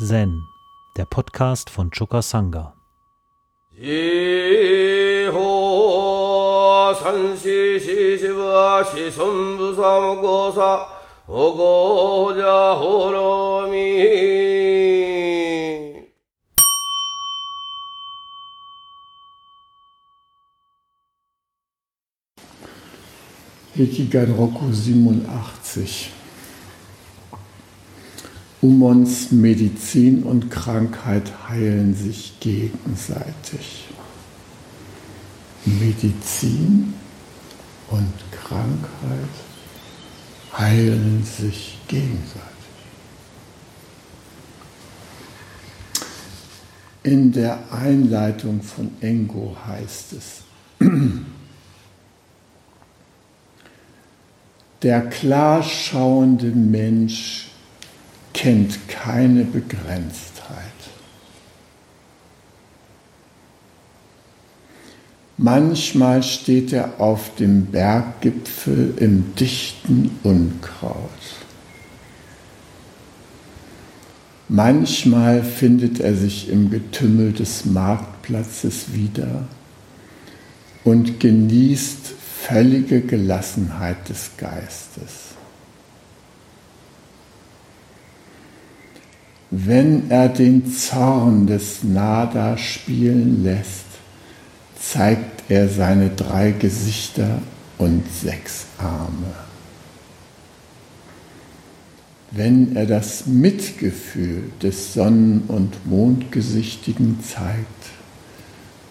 Zen, der Podcast von Choka Sangha. Hekigan Roku 87 Umons Medizin und Krankheit heilen sich gegenseitig. Medizin und Krankheit heilen sich gegenseitig. In der Einleitung von Engo heißt es, der klar schauende Mensch kennt keine Begrenztheit. Manchmal steht er auf dem Berggipfel im dichten Unkraut. Manchmal findet er sich im Getümmel des Marktplatzes wieder und genießt völlige Gelassenheit des Geistes. Wenn er den Zorn des Nada spielen lässt, zeigt er seine drei Gesichter und sechs Arme. Wenn er das Mitgefühl des Sonnen- und Mondgesichtigen zeigt,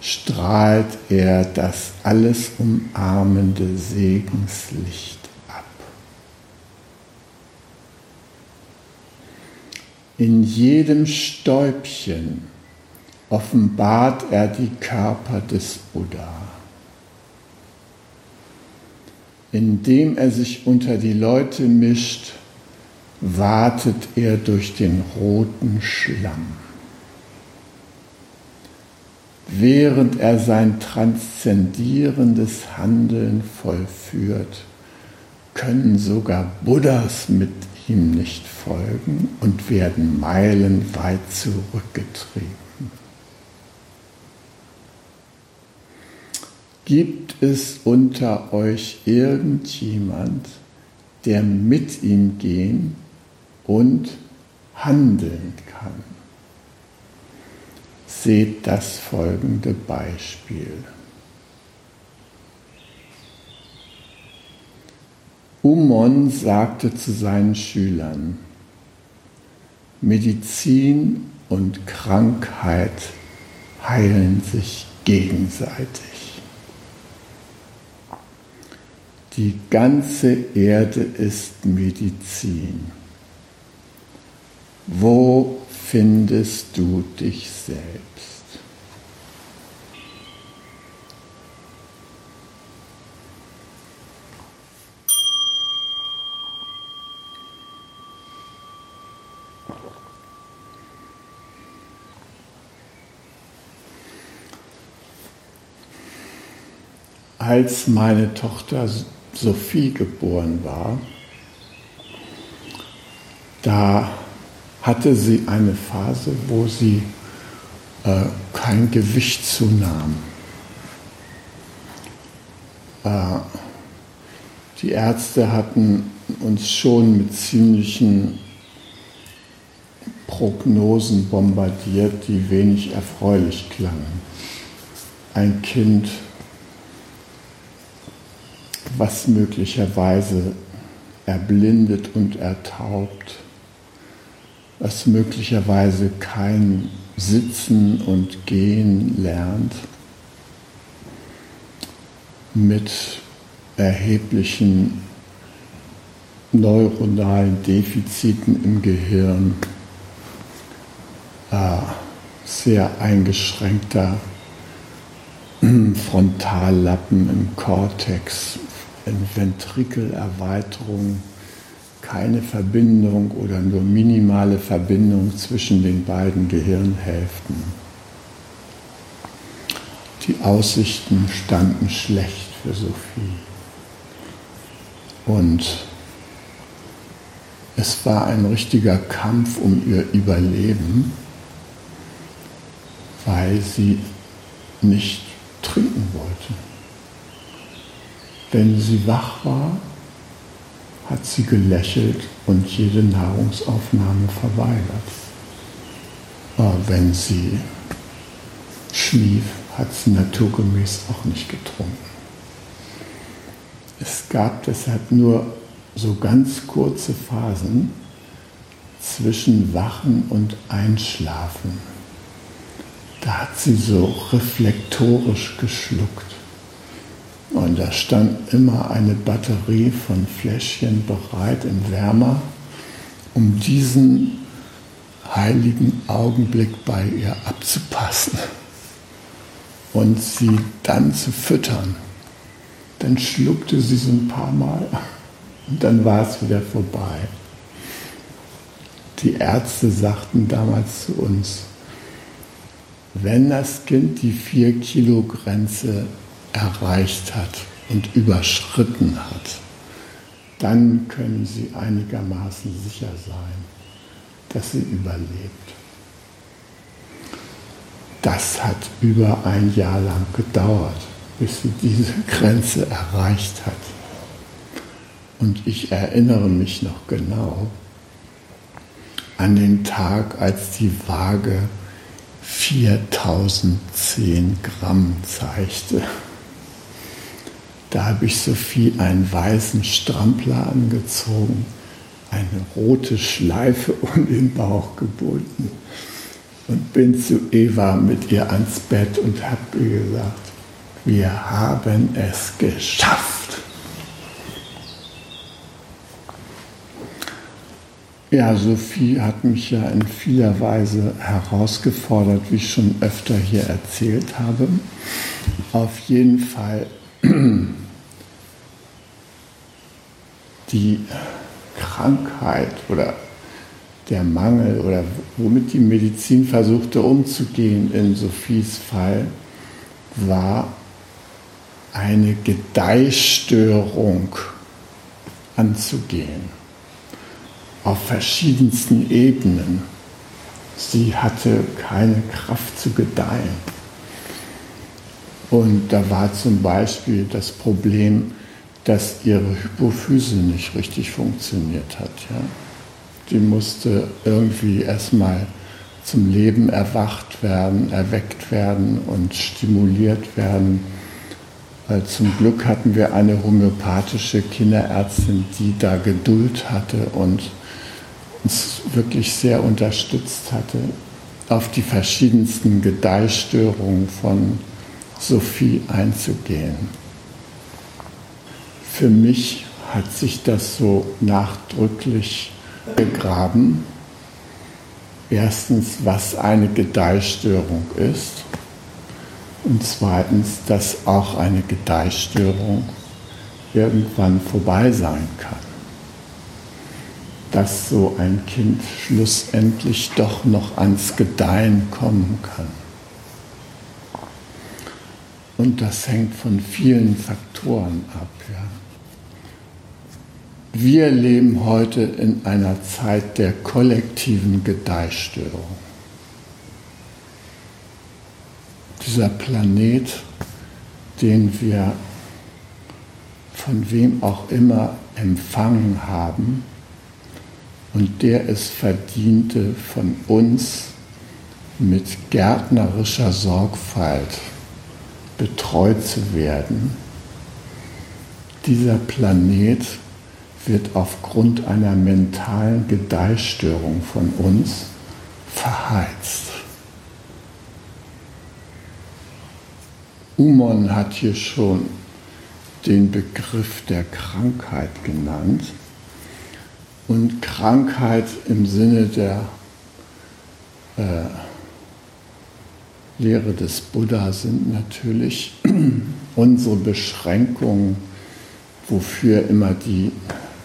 strahlt er das alles umarmende Segenslicht. In jedem Stäubchen offenbart er die Körper des Buddha. Indem er sich unter die Leute mischt, wartet er durch den roten Schlamm. Während er sein transzendierendes Handeln vollführt, können sogar Buddhas mit ihm nicht folgen und werden meilenweit zurückgetrieben. Gibt es unter euch irgendjemand, der mit ihm gehen und handeln kann? Seht das folgende Beispiel. Umon sagte zu seinen Schülern, Medizin und Krankheit heilen sich gegenseitig. Die ganze Erde ist Medizin. Wo findest du dich selbst? Als meine Tochter Sophie geboren war, da hatte sie eine Phase, wo sie äh, kein Gewicht zunahm. Äh, die Ärzte hatten uns schon mit ziemlichen Prognosen bombardiert, die wenig erfreulich klangen. Ein Kind was möglicherweise erblindet und ertaubt, was möglicherweise kein Sitzen und Gehen lernt, mit erheblichen neuronalen Defiziten im Gehirn, äh, sehr eingeschränkter Frontallappen im Kortex, Ventrikelerweiterung keine Verbindung oder nur minimale Verbindung zwischen den beiden Gehirnhälften. Die Aussichten standen schlecht für Sophie. Und Es war ein richtiger Kampf um ihr Überleben, weil sie nicht trinken wollte. Wenn sie wach war, hat sie gelächelt und jede Nahrungsaufnahme verweigert. Aber wenn sie schlief, hat sie naturgemäß auch nicht getrunken. Es gab deshalb nur so ganz kurze Phasen zwischen Wachen und Einschlafen. Da hat sie so reflektorisch geschluckt. Und da stand immer eine Batterie von Fläschchen bereit im Wärmer, um diesen heiligen Augenblick bei ihr abzupassen und sie dann zu füttern. Dann schluckte sie so ein paar Mal und dann war es wieder vorbei. Die Ärzte sagten damals zu uns, wenn das Kind die 4-Kilo-Grenze erreicht hat und überschritten hat, dann können Sie einigermaßen sicher sein, dass sie überlebt. Das hat über ein Jahr lang gedauert, bis sie diese Grenze erreicht hat. Und ich erinnere mich noch genau an den Tag, als die Waage 4010 Gramm zeigte. Da habe ich Sophie einen weißen Strampler angezogen, eine rote Schleife um den Bauch gebunden und bin zu Eva mit ihr ans Bett und habe ihr gesagt, wir haben es geschafft. Ja, Sophie hat mich ja in vieler Weise herausgefordert, wie ich schon öfter hier erzählt habe. Auf jeden Fall die Krankheit oder der Mangel oder womit die Medizin versuchte umzugehen in Sophies Fall, war eine Gedeihstörung anzugehen auf verschiedensten Ebenen. Sie hatte keine Kraft zu gedeihen. Und da war zum Beispiel das Problem, dass ihre Hypophyse nicht richtig funktioniert hat. Ja. Die musste irgendwie erstmal zum Leben erwacht werden, erweckt werden und stimuliert werden. Zum Glück hatten wir eine homöopathische Kinderärztin, die da Geduld hatte und uns wirklich sehr unterstützt hatte, auf die verschiedensten Gedeihstörungen von Sophie einzugehen. Für mich hat sich das so nachdrücklich begraben. Erstens, was eine Gedeihstörung ist. Und zweitens, dass auch eine Gedeihstörung irgendwann vorbei sein kann dass so ein Kind schlussendlich doch noch ans Gedeihen kommen kann. Und das hängt von vielen Faktoren ab. Ja. Wir leben heute in einer Zeit der kollektiven Gedeihstörung. Dieser Planet, den wir von wem auch immer empfangen haben, und der es verdiente, von uns mit gärtnerischer Sorgfalt betreut zu werden. Dieser Planet wird aufgrund einer mentalen Gedeihstörung von uns verheizt. Umon hat hier schon den Begriff der Krankheit genannt. Und Krankheit im Sinne der äh, Lehre des Buddha sind natürlich unsere Beschränkungen, wofür immer die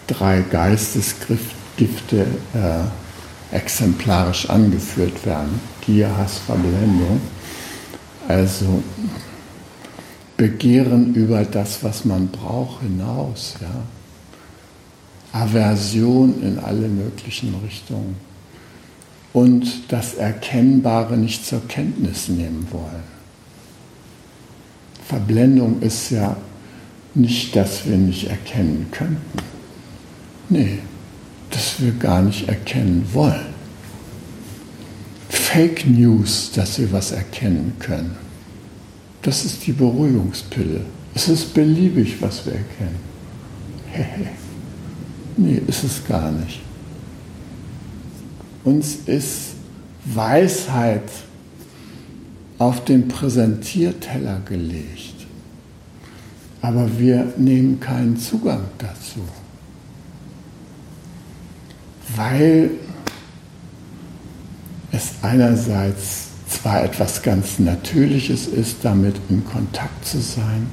drei Geistesgifte äh, exemplarisch angeführt werden. Gier, Hass, Verblendung. Also Begehren über das, was man braucht, hinaus. Ja Aversion in alle möglichen Richtungen und das Erkennbare nicht zur Kenntnis nehmen wollen. Verblendung ist ja nicht, dass wir nicht erkennen könnten. Nee, dass wir gar nicht erkennen wollen. Fake News, dass wir was erkennen können. Das ist die Beruhigungspille. Es ist beliebig, was wir erkennen. Hehe. nee, ist es gar nicht. Uns ist Weisheit auf den Präsentierteller gelegt, aber wir nehmen keinen Zugang dazu, weil es einerseits zwar etwas ganz Natürliches ist, damit in Kontakt zu sein,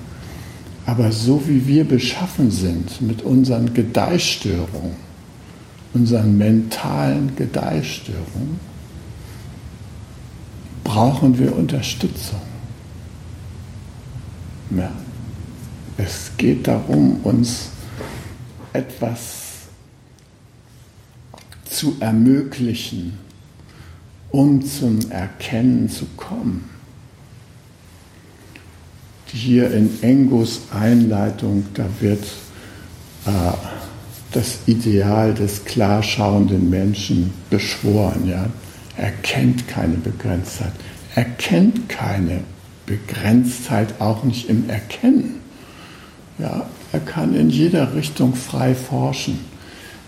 aber so wie wir beschaffen sind mit unseren Gedeihstörungen, unseren mentalen Gedeihstörungen, brauchen wir Unterstützung. Ja. Es geht darum, uns etwas zu ermöglichen, um zum Erkennen zu kommen. Hier in Engos Einleitung, da wird äh, das Ideal des klarschauenden Menschen beschworen. Ja? Er kennt keine Begrenztheit. Er kennt keine Begrenztheit auch nicht im Erkennen. Ja, er kann in jeder Richtung frei forschen.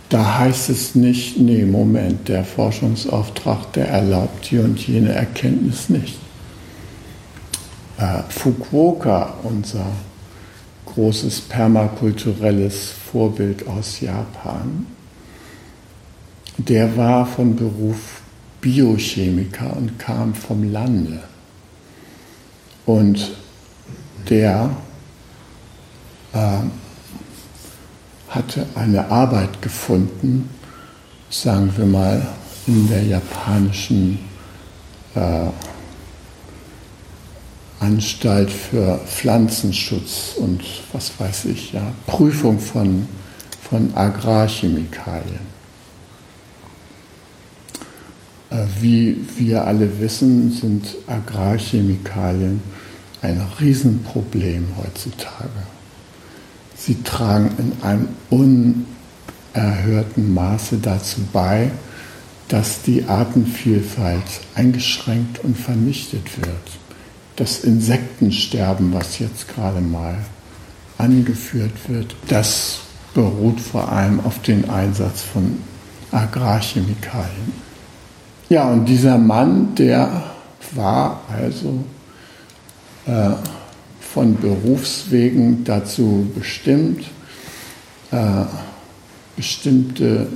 Da heißt es nicht, nee, Moment, der Forschungsauftrag, der erlaubt die und jene Erkenntnis nicht. Äh, Fukuoka, unser großes permakulturelles Vorbild aus Japan, der war von Beruf Biochemiker und kam vom Lande. Und der äh, hatte eine Arbeit gefunden, sagen wir mal, in der japanischen äh, Anstalt für Pflanzenschutz und was weiß ich, ja, Prüfung von, von Agrarchemikalien. Äh, wie wir alle wissen, sind Agrarchemikalien ein Riesenproblem heutzutage. Sie tragen in einem unerhörten Maße dazu bei, dass die Artenvielfalt eingeschränkt und vernichtet wird. Das Insektensterben, was jetzt gerade mal angeführt wird, das beruht vor allem auf den Einsatz von Agrarchemikalien. Ja, und dieser Mann, der war also äh, von Berufswegen dazu bestimmt, äh, bestimmte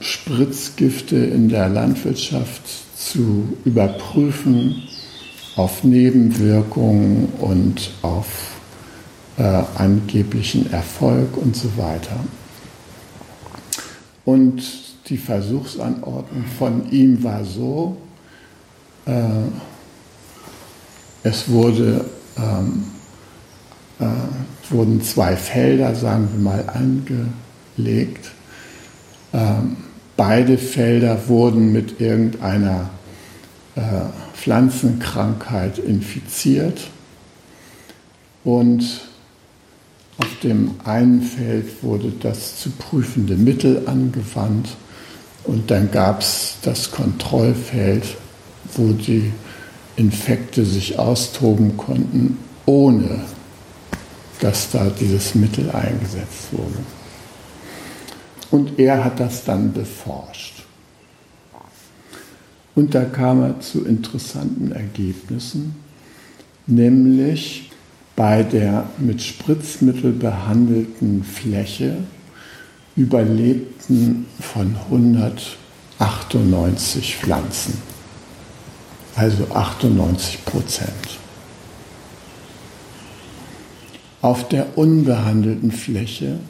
Spritzgifte in der Landwirtschaft zu überprüfen auf Nebenwirkungen und auf äh, angeblichen Erfolg und so weiter. Und die Versuchsanordnung von ihm war so, äh, es wurde, ähm, äh, wurden zwei Felder, sagen wir mal, angelegt. Ähm, beide Felder wurden mit irgendeiner äh, Pflanzenkrankheit infiziert und auf dem einen Feld wurde das zu prüfende Mittel angewandt und dann gab es das Kontrollfeld, wo die Infekte sich austoben konnten, ohne dass da dieses Mittel eingesetzt wurde. Und er hat das dann beforscht. Und da kam er zu interessanten Ergebnissen, nämlich bei der mit Spritzmittel behandelten Fläche überlebten von 198 Pflanzen, also 98 Prozent. Auf der unbehandelten Fläche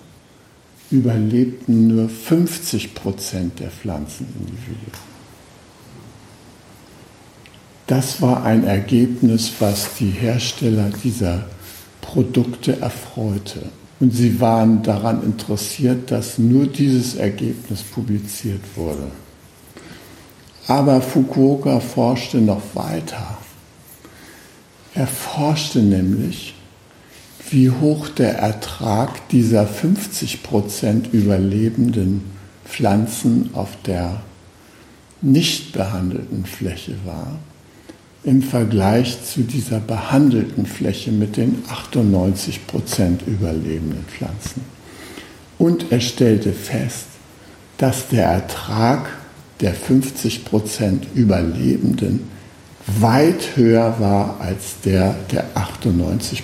überlebten nur 50 Prozent der Pflanzenindividuen. Das war ein Ergebnis, was die Hersteller dieser Produkte erfreute. Und sie waren daran interessiert, dass nur dieses Ergebnis publiziert wurde. Aber Fukuoka forschte noch weiter. Er forschte nämlich, wie hoch der Ertrag dieser 50% überlebenden Pflanzen auf der nicht behandelten Fläche war im Vergleich zu dieser behandelten Fläche mit den 98% überlebenden Pflanzen. Und er stellte fest, dass der Ertrag der 50% Überlebenden weit höher war als der der 98%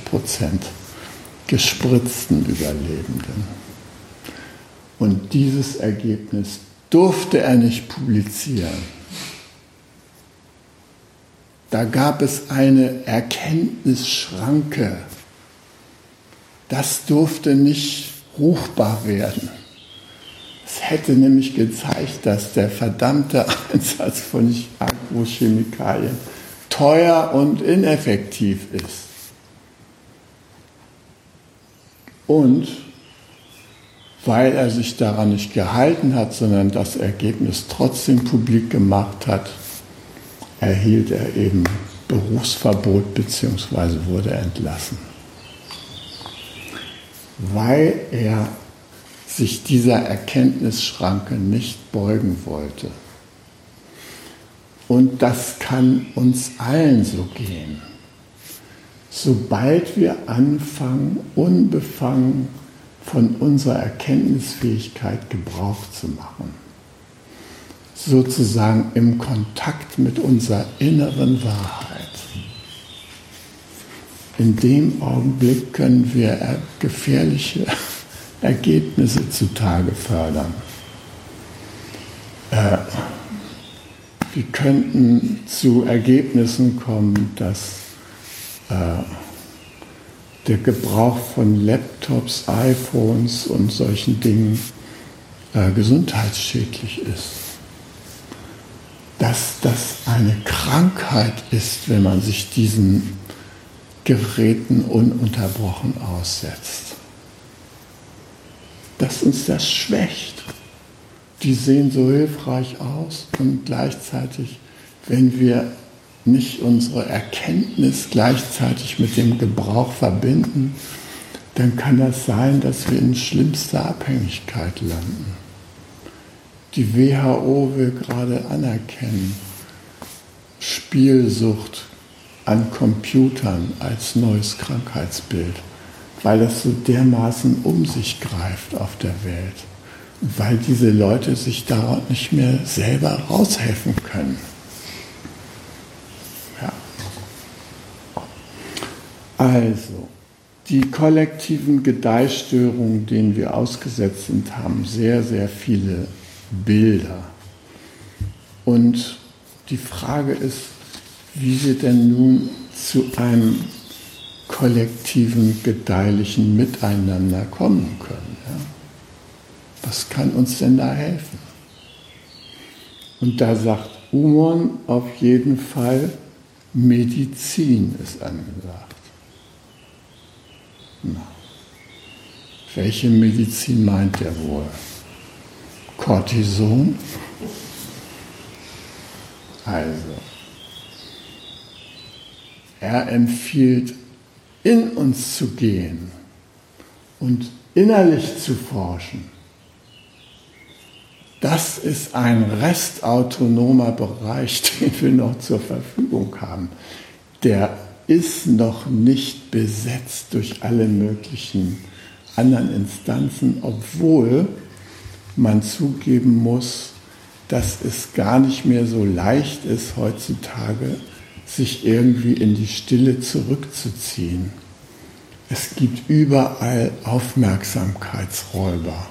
gespritzten Überlebenden. Und dieses Ergebnis durfte er nicht publizieren. Da gab es eine Erkenntnisschranke. Das durfte nicht ruchbar werden. Es hätte nämlich gezeigt, dass der verdammte Einsatz von Agrochemikalien teuer und ineffektiv ist. Und weil er sich daran nicht gehalten hat, sondern das Ergebnis trotzdem publik gemacht hat, erhielt er eben Berufsverbot bzw. wurde entlassen. Weil er sich dieser Erkenntnisschranke nicht beugen wollte. Und das kann uns allen so gehen. Sobald wir anfangen, unbefangen von unserer Erkenntnisfähigkeit Gebrauch zu machen, sozusagen im Kontakt mit unserer inneren Wahrheit, in dem Augenblick können wir gefährliche Ergebnisse zutage fördern. Äh, wir könnten zu Ergebnissen kommen, dass äh, der Gebrauch von Laptops, iPhones und solchen Dingen äh, gesundheitsschädlich ist. Dass das eine Krankheit ist, wenn man sich diesen Geräten ununterbrochen aussetzt. Dass uns das schwächt. Die sehen so hilfreich aus und gleichzeitig, wenn wir nicht unsere Erkenntnis gleichzeitig mit dem Gebrauch verbinden, dann kann das sein, dass wir in schlimmster Abhängigkeit landen. Die WHO will gerade anerkennen, Spielsucht an Computern als neues Krankheitsbild, weil das so dermaßen um sich greift auf der Welt, weil diese Leute sich daraus nicht mehr selber raushelfen können. Also, die kollektiven Gedeihstörungen, denen wir ausgesetzt sind, haben sehr, sehr viele Bilder. Und die Frage ist, wie wir denn nun zu einem kollektiven, gedeihlichen Miteinander kommen können. Ja? Was kann uns denn da helfen? Und da sagt Umon auf jeden Fall, Medizin ist angesagt. Na, welche Medizin meint er wohl? Cortison? Also, er empfiehlt, in uns zu gehen und innerlich zu forschen. Das ist ein restautonomer Bereich, den wir noch zur Verfügung haben. Der ist noch nicht besetzt durch alle möglichen anderen Instanzen, obwohl man zugeben muss, dass es gar nicht mehr so leicht ist heutzutage, sich irgendwie in die Stille zurückzuziehen. Es gibt überall Aufmerksamkeitsräuber.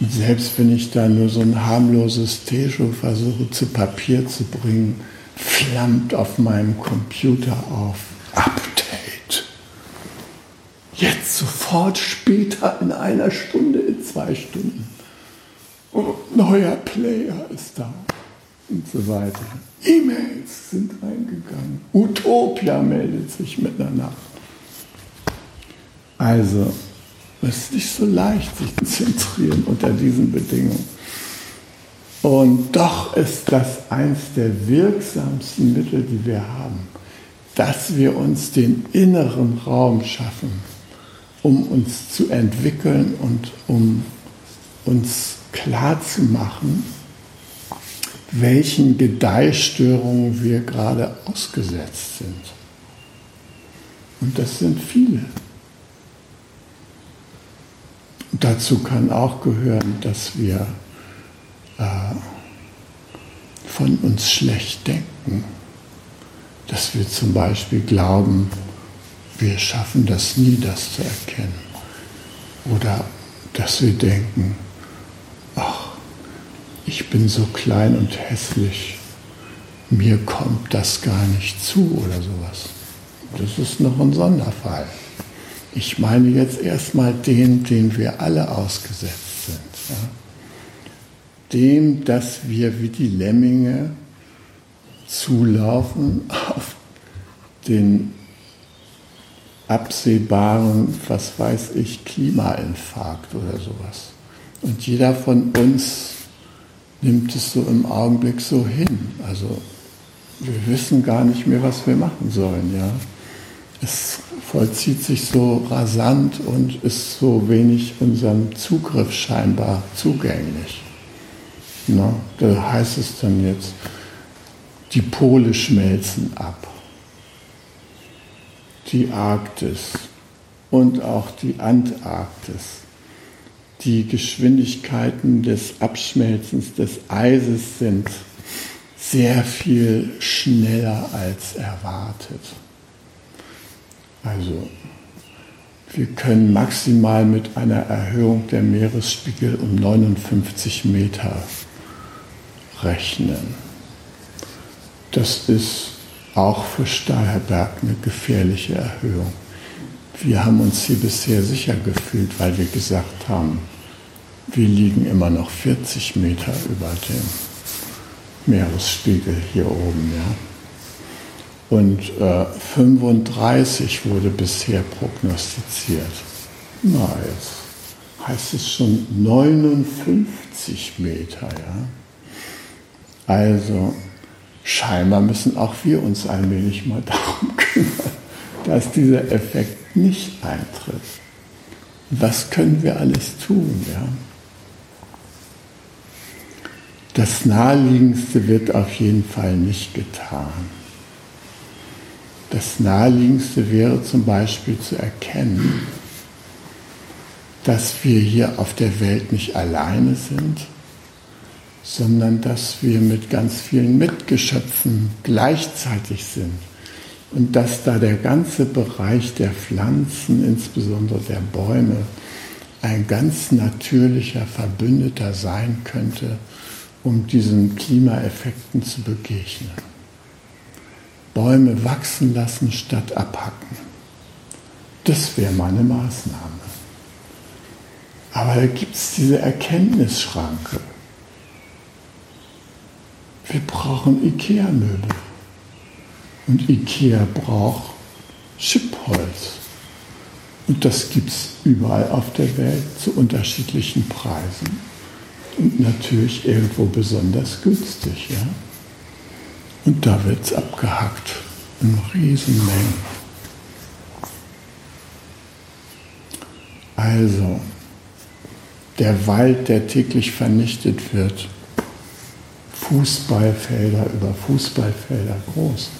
Und selbst wenn ich da nur so ein harmloses Tejo versuche zu Papier zu bringen, flammt auf meinem Computer auf. Update. Jetzt sofort, später, in einer Stunde, in zwei Stunden. Oh, neuer Player ist da. Und so weiter. E-Mails sind eingegangen. Utopia meldet sich mit einer Nacht. Also, es ist nicht so leicht, sich zu zentrieren unter diesen Bedingungen. Und doch ist das eins der wirksamsten Mittel, die wir haben, dass wir uns den inneren Raum schaffen, um uns zu entwickeln und um uns klarzumachen, welchen Gedeihstörungen wir gerade ausgesetzt sind. Und das sind viele. Dazu kann auch gehören, dass wir äh, von uns schlecht denken, dass wir zum Beispiel glauben, wir schaffen das nie, das zu erkennen. Oder dass wir denken, ach, ich bin so klein und hässlich, mir kommt das gar nicht zu oder sowas. Das ist noch ein Sonderfall. Ich meine jetzt erstmal den, den wir alle ausgesetzt sind. Ja? Dem, dass wir wie die Lemminge zulaufen auf den absehbaren, was weiß ich, Klimainfarkt oder sowas. Und jeder von uns nimmt es so im Augenblick so hin. Also wir wissen gar nicht mehr, was wir machen sollen. Ja? Es vollzieht sich so rasant und ist so wenig unserem Zugriff scheinbar zugänglich. Na, da heißt es dann jetzt, die Pole schmelzen ab, die Arktis und auch die Antarktis. Die Geschwindigkeiten des Abschmelzens des Eises sind sehr viel schneller als erwartet. Also wir können maximal mit einer Erhöhung der Meeresspiegel um 59 Meter rechnen. Das ist auch für Stahlberg eine gefährliche Erhöhung. Wir haben uns hier bisher sicher gefühlt, weil wir gesagt haben, wir liegen immer noch 40 Meter über dem Meeresspiegel hier oben. Ja? Und äh, 35 wurde bisher prognostiziert. Na, jetzt heißt es schon 59 Meter. Ja? Also scheinbar müssen auch wir uns allmählich mal darum kümmern, dass dieser Effekt nicht eintritt. Was können wir alles tun? Ja? Das Naheliegendste wird auf jeden Fall nicht getan. Das Naheliegendste wäre zum Beispiel zu erkennen, dass wir hier auf der Welt nicht alleine sind, sondern dass wir mit ganz vielen Mitgeschöpfen gleichzeitig sind und dass da der ganze Bereich der Pflanzen, insbesondere der Bäume, ein ganz natürlicher Verbündeter sein könnte, um diesen Klimaeffekten zu begegnen. Bäume wachsen lassen statt abhacken. Das wäre meine Maßnahme. Aber da gibt es diese Erkenntnisschranke. Wir brauchen Ikea-Möbel. Und Ikea braucht Schippholz. Und das gibt es überall auf der Welt zu unterschiedlichen Preisen. Und natürlich irgendwo besonders günstig. Ja? Und da wird es abgehackt in Riesenmengen. Also, der Wald, der täglich vernichtet wird, Fußballfelder über Fußballfelder groß,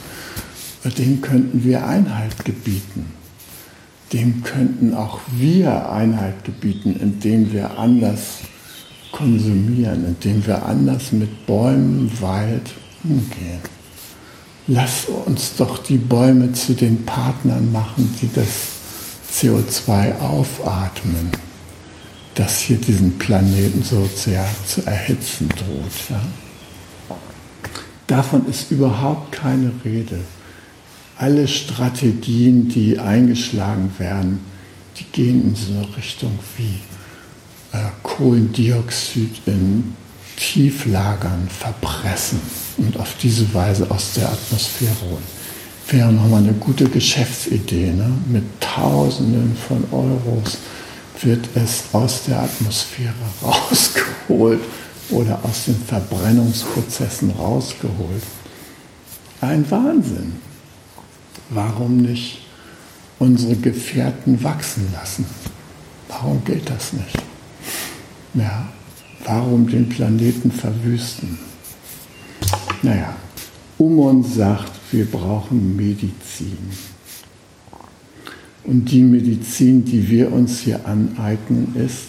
dem könnten wir Einhalt gebieten. Dem könnten auch wir Einhalt gebieten, indem wir anders konsumieren, indem wir anders mit Bäumen, Wald umgehen. Lass uns doch die Bäume zu den Partnern machen, die das CO2 aufatmen, das hier diesen Planeten so sehr zu erhitzen droht. Ja? Davon ist überhaupt keine Rede. Alle Strategien, die eingeschlagen werden, die gehen in so eine Richtung wie äh, Kohlendioxid in Tieflagern verpressen und auf diese Weise aus der Atmosphäre holen. wäre nochmal eine gute Geschäftsidee. Ne? Mit Tausenden von Euros wird es aus der Atmosphäre rausgeholt oder aus den Verbrennungsprozessen rausgeholt. Ein Wahnsinn. Warum nicht unsere Gefährten wachsen lassen? Warum geht das nicht? Ja, warum den Planeten verwüsten? Naja, Umon sagt, wir brauchen Medizin. Und die Medizin, die wir uns hier aneignen, ist,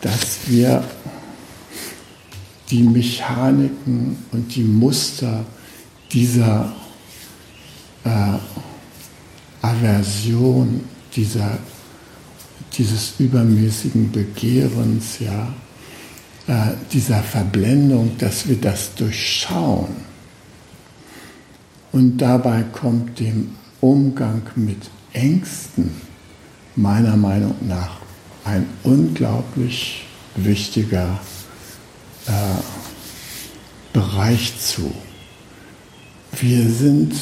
dass wir die Mechaniken und die Muster dieser äh, Aversion, dieser, dieses übermäßigen Begehrens, ja, äh, dieser Verblendung, dass wir das durchschauen. Und dabei kommt dem Umgang mit Ängsten meiner Meinung nach ein unglaublich wichtiger äh, Bereich zu. Wir sind,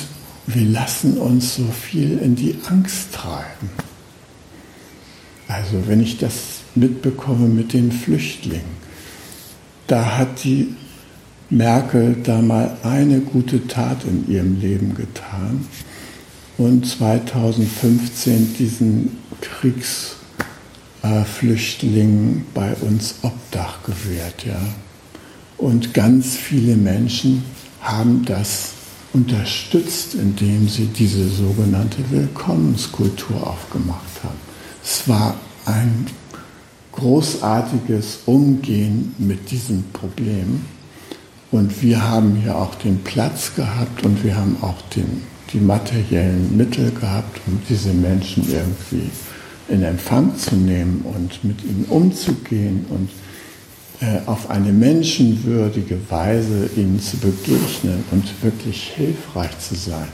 wir lassen uns so viel in die Angst treiben. Also wenn ich das mitbekomme mit den Flüchtlingen, da hat die Merkel da mal eine gute Tat in ihrem Leben getan und 2015 diesen Kriegsflüchtlingen bei uns Obdach gewährt. Ja. Und ganz viele Menschen haben das unterstützt, indem sie diese sogenannte Willkommenskultur aufgemacht haben. Es war ein großartiges Umgehen mit diesem Problem. Und wir haben hier auch den Platz gehabt und wir haben auch den, die materiellen Mittel gehabt, um diese Menschen irgendwie in Empfang zu nehmen und mit ihnen umzugehen und auf eine menschenwürdige Weise ihnen zu begegnen und wirklich hilfreich zu sein,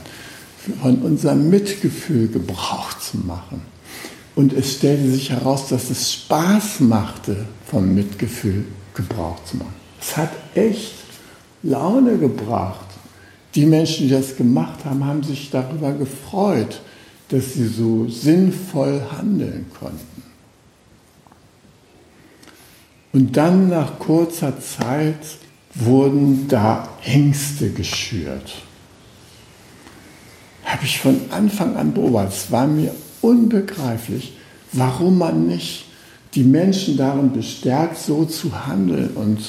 von unserem Mitgefühl Gebrauch zu machen. Und es stellte sich heraus, dass es Spaß machte, vom Mitgefühl Gebrauch zu machen. Es hat echt Laune gebracht. Die Menschen, die das gemacht haben, haben sich darüber gefreut, dass sie so sinnvoll handeln konnten. Und dann nach kurzer Zeit wurden da Ängste geschürt. Habe ich von Anfang an beobachtet. Es war mir unbegreiflich, warum man nicht die Menschen darin bestärkt, so zu handeln und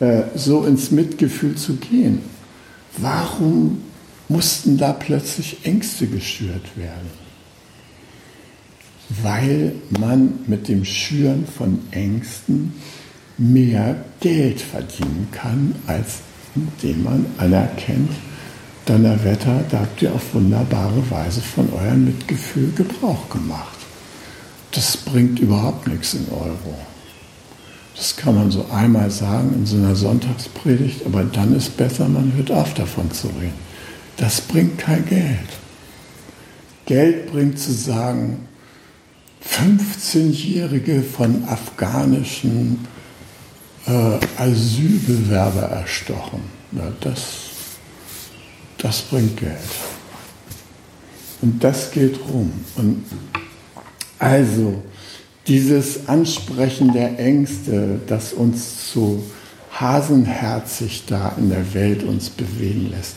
äh, so ins Mitgefühl zu gehen. Warum mussten da plötzlich Ängste geschürt werden? Weil man mit dem Schüren von Ängsten mehr Geld verdienen kann, als indem man anerkennt, Donnerwetter, da habt ihr auf wunderbare Weise von eurem Mitgefühl Gebrauch gemacht. Das bringt überhaupt nichts in Euro. Das kann man so einmal sagen in so einer Sonntagspredigt, aber dann ist besser, man hört auf davon zu reden. Das bringt kein Geld. Geld bringt zu sagen, 15-Jährige von afghanischen äh, Asylbewerber erstochen. Ja, das das bringt Geld. Und das geht rum. Und also dieses Ansprechen der Ängste, das uns so hasenherzig da in der Welt uns bewegen lässt,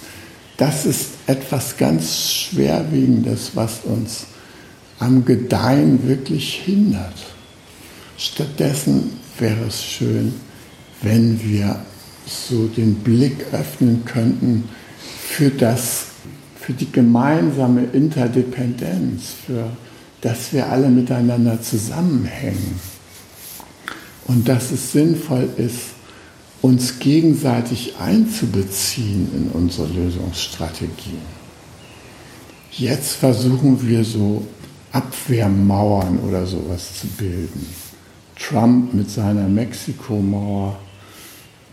das ist etwas ganz Schwerwiegendes, was uns am Gedeihen wirklich hindert. Stattdessen wäre es schön, wenn wir so den Blick öffnen könnten für, das, für die gemeinsame Interdependenz, für dass wir alle miteinander zusammenhängen und dass es sinnvoll ist, uns gegenseitig einzubeziehen in unsere Lösungsstrategien. Jetzt versuchen wir so Abwehrmauern oder sowas zu bilden. Trump mit seiner Mexikomauer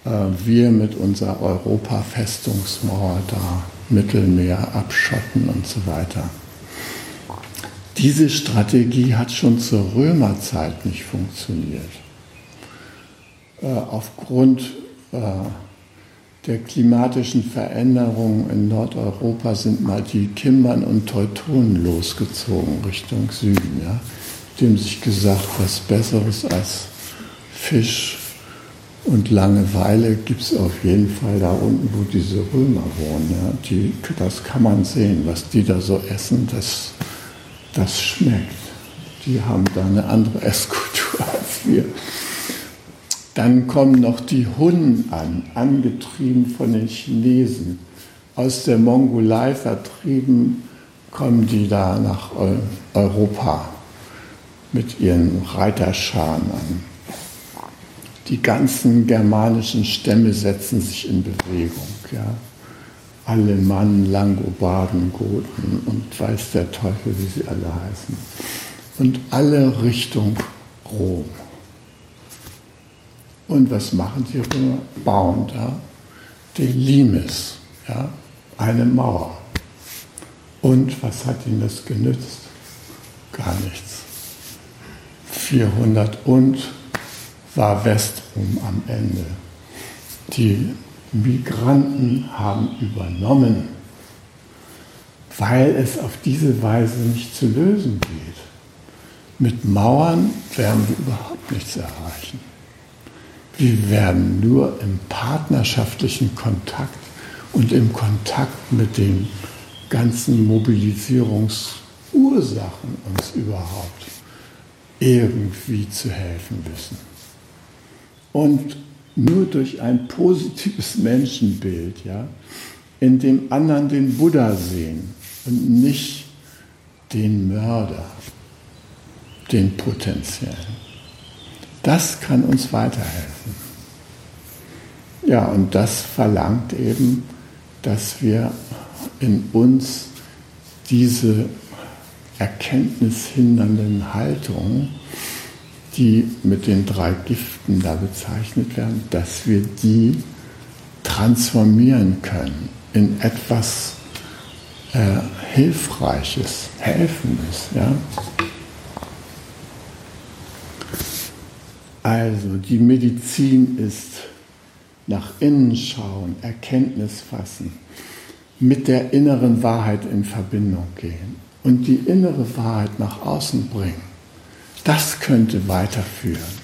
äh, wir mit unserer Europa-Festungsmauer da Mittelmeer abschotten und so weiter. Diese Strategie hat schon zur Römerzeit nicht funktioniert. Äh, aufgrund äh, der klimatischen Veränderungen in Nordeuropa sind mal die Kimbern und Teutonen losgezogen Richtung Süden. Ja? Dem sich gesagt, was Besseres als Fisch und Langeweile gibt es auf jeden Fall da unten, wo diese Römer wohnen. Ja? Die, das kann man sehen, was die da so essen, das, das schmeckt. Die haben da eine andere Esskultur als wir. Dann kommen noch die Hunnen an, angetrieben von den Chinesen. Aus der Mongolei vertrieben kommen die da nach Europa mit ihren Reiterscharen an. Die ganzen germanischen Stämme setzen sich in Bewegung. Ja. Alemannen, Langobarden, Goten und weiß der Teufel, wie sie alle heißen. Und alle Richtung Rom. Und was machen die Römer? Bauen da den Limes, ja, eine Mauer. Und was hat ihnen das genützt? Gar nichts. 400 und war Westrum am Ende. Die Migranten haben übernommen, weil es auf diese Weise nicht zu lösen geht. Mit Mauern werden wir überhaupt nichts erreichen. Wir werden nur im partnerschaftlichen Kontakt und im Kontakt mit den ganzen Mobilisierungsursachen uns überhaupt irgendwie zu helfen wissen. Und nur durch ein positives Menschenbild, ja, in dem anderen den Buddha sehen und nicht den Mörder, den potenziellen. Das kann uns weiterhelfen. Ja, und das verlangt eben, dass wir in uns diese erkenntnishindernden Haltungen, die mit den drei Giften da bezeichnet werden, dass wir die transformieren können in etwas äh, Hilfreiches, Helfendes. Ja? Also die Medizin ist nach innen schauen, Erkenntnis fassen, mit der inneren Wahrheit in Verbindung gehen und die innere Wahrheit nach außen bringen. Das könnte weiterführen.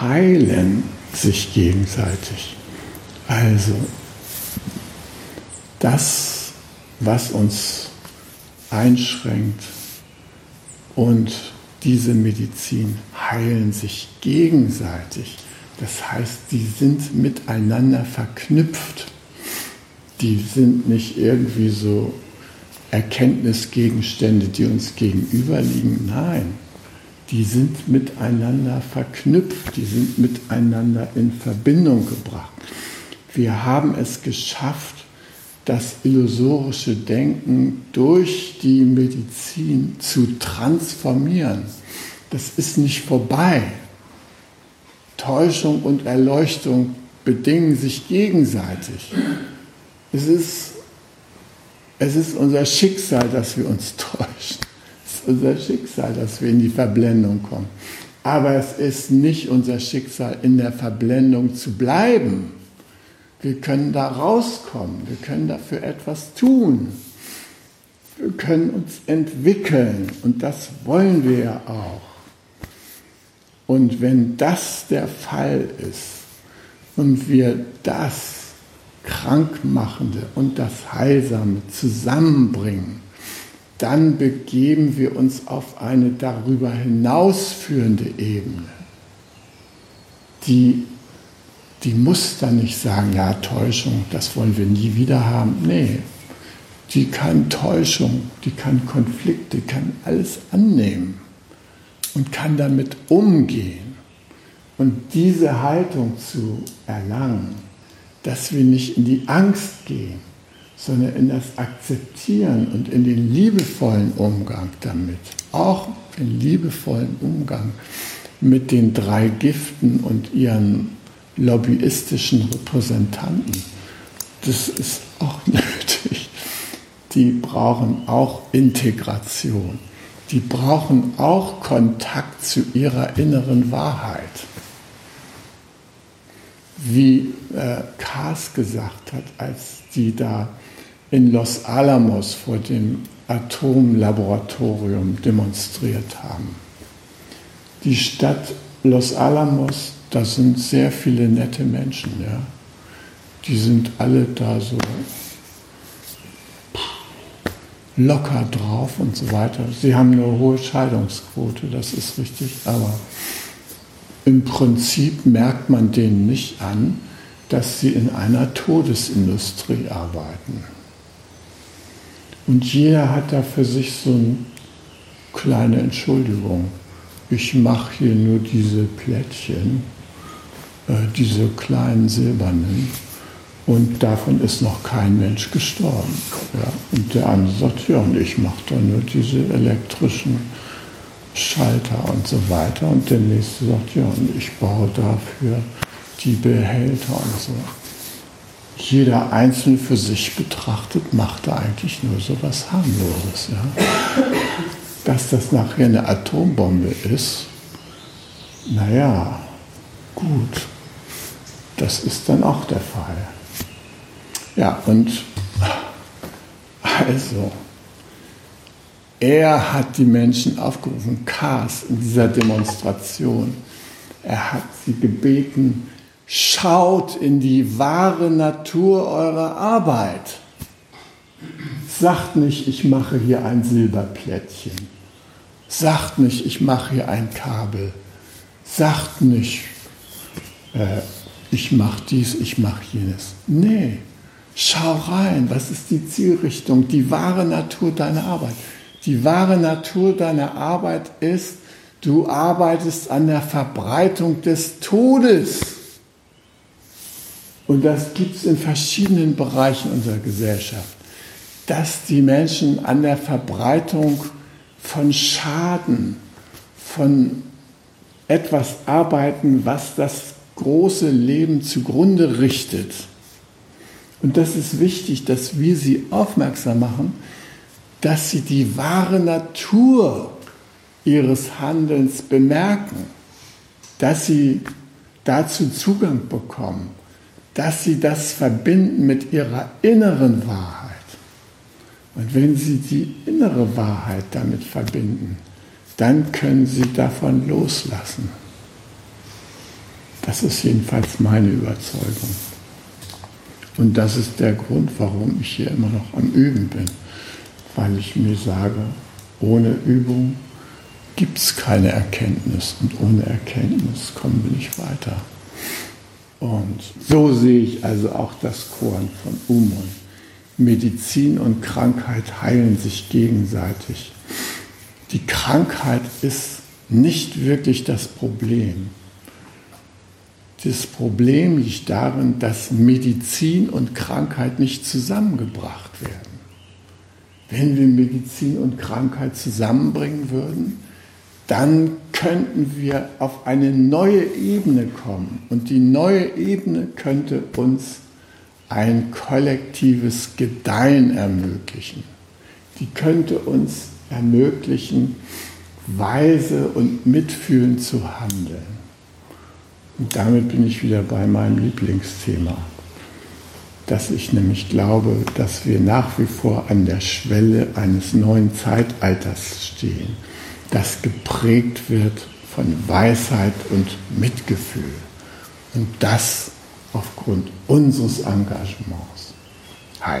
Heilen sich gegenseitig. Also das, was uns einschränkt. Und diese Medizin heilen sich gegenseitig. Das heißt, die sind miteinander verknüpft. Die sind nicht irgendwie so Erkenntnisgegenstände, die uns gegenüberliegen. Nein, die sind miteinander verknüpft, die sind miteinander in Verbindung gebracht. Wir haben es geschafft, das illusorische Denken durch die Medizin zu transformieren. Das ist nicht vorbei. Täuschung und Erleuchtung bedingen sich gegenseitig. Es ist, es ist unser Schicksal, dass wir uns täuschen. Es ist unser Schicksal, dass wir in die Verblendung kommen. Aber es ist nicht unser Schicksal, in der Verblendung zu bleiben wir können da rauskommen, wir können dafür etwas tun. Wir können uns entwickeln und das wollen wir ja auch. Und wenn das der Fall ist und wir das Krankmachende und das Heilsame zusammenbringen, dann begeben wir uns auf eine darüber hinausführende Ebene, die die muss dann nicht sagen, ja, Täuschung, das wollen wir nie wieder haben. Nee, die kann Täuschung, die kann Konflikte, kann alles annehmen und kann damit umgehen. Und diese Haltung zu erlangen, dass wir nicht in die Angst gehen, sondern in das Akzeptieren und in den liebevollen Umgang damit, auch in liebevollen Umgang mit den drei Giften und ihren lobbyistischen Repräsentanten. Das ist auch nötig. Die brauchen auch Integration. die brauchen auch Kontakt zu ihrer inneren Wahrheit. Wie äh, Kars gesagt hat, als die da in Los Alamos vor dem Atomlaboratorium demonstriert haben. Die Stadt Los Alamos, da sind sehr viele nette Menschen, ja. Die sind alle da so locker drauf und so weiter. Sie haben eine hohe Scheidungsquote, das ist richtig, aber im Prinzip merkt man denen nicht an, dass sie in einer Todesindustrie arbeiten. Und jeder hat da für sich so eine kleine Entschuldigung. Ich mache hier nur diese Plättchen, diese kleinen silbernen und davon ist noch kein Mensch gestorben. Ja. Und der andere sagt, ja, und ich mache da nur diese elektrischen Schalter und so weiter. Und der nächste sagt, ja, und ich baue dafür die Behälter und so. Jeder einzeln für sich betrachtet macht da eigentlich nur so was harmloses. Ja. Dass das nachher eine Atombombe ist, naja, gut, das ist dann auch der Fall. Ja, und also, er hat die Menschen aufgerufen, Kars in dieser Demonstration. Er hat sie gebeten, schaut in die wahre Natur eurer Arbeit. Sagt nicht, ich mache hier ein Silberplättchen. Sagt nicht, ich mache hier ein Kabel. Sagt nicht, äh, ich mache dies, ich mache jenes. Nee, Schau rein, was ist die Zielrichtung, die wahre Natur deiner Arbeit. Die wahre Natur deiner Arbeit ist, du arbeitest an der Verbreitung des Todes. Und das gibt es in verschiedenen Bereichen unserer Gesellschaft, dass die Menschen an der Verbreitung von Schaden, von etwas arbeiten, was das große Leben zugrunde richtet. Und das ist wichtig, dass wir sie aufmerksam machen, dass sie die wahre Natur ihres Handelns bemerken, dass sie dazu Zugang bekommen, dass sie das verbinden mit ihrer inneren Wahrheit. Und wenn sie die innere Wahrheit damit verbinden, dann können sie davon loslassen. Das ist jedenfalls meine Überzeugung. Und das ist der Grund, warum ich hier immer noch am Üben bin. Weil ich mir sage, ohne Übung gibt es keine Erkenntnis und ohne Erkenntnis kommen wir nicht weiter. Und so sehe ich also auch das Korn von Umon. Medizin und Krankheit heilen sich gegenseitig. Die Krankheit ist nicht wirklich das Problem. Das Problem liegt darin, dass Medizin und Krankheit nicht zusammengebracht werden. Wenn wir Medizin und Krankheit zusammenbringen würden, dann könnten wir auf eine neue Ebene kommen. Und die neue Ebene könnte uns ein kollektives Gedeihen ermöglichen. Die könnte uns ermöglichen, weise und mitfühlend zu handeln. Damit bin ich wieder bei meinem Lieblingsthema, dass ich nämlich glaube, dass wir nach wie vor an der Schwelle eines neuen Zeitalters stehen, das geprägt wird von Weisheit und Mitgefühl. Und das aufgrund unseres Engagements. Hi.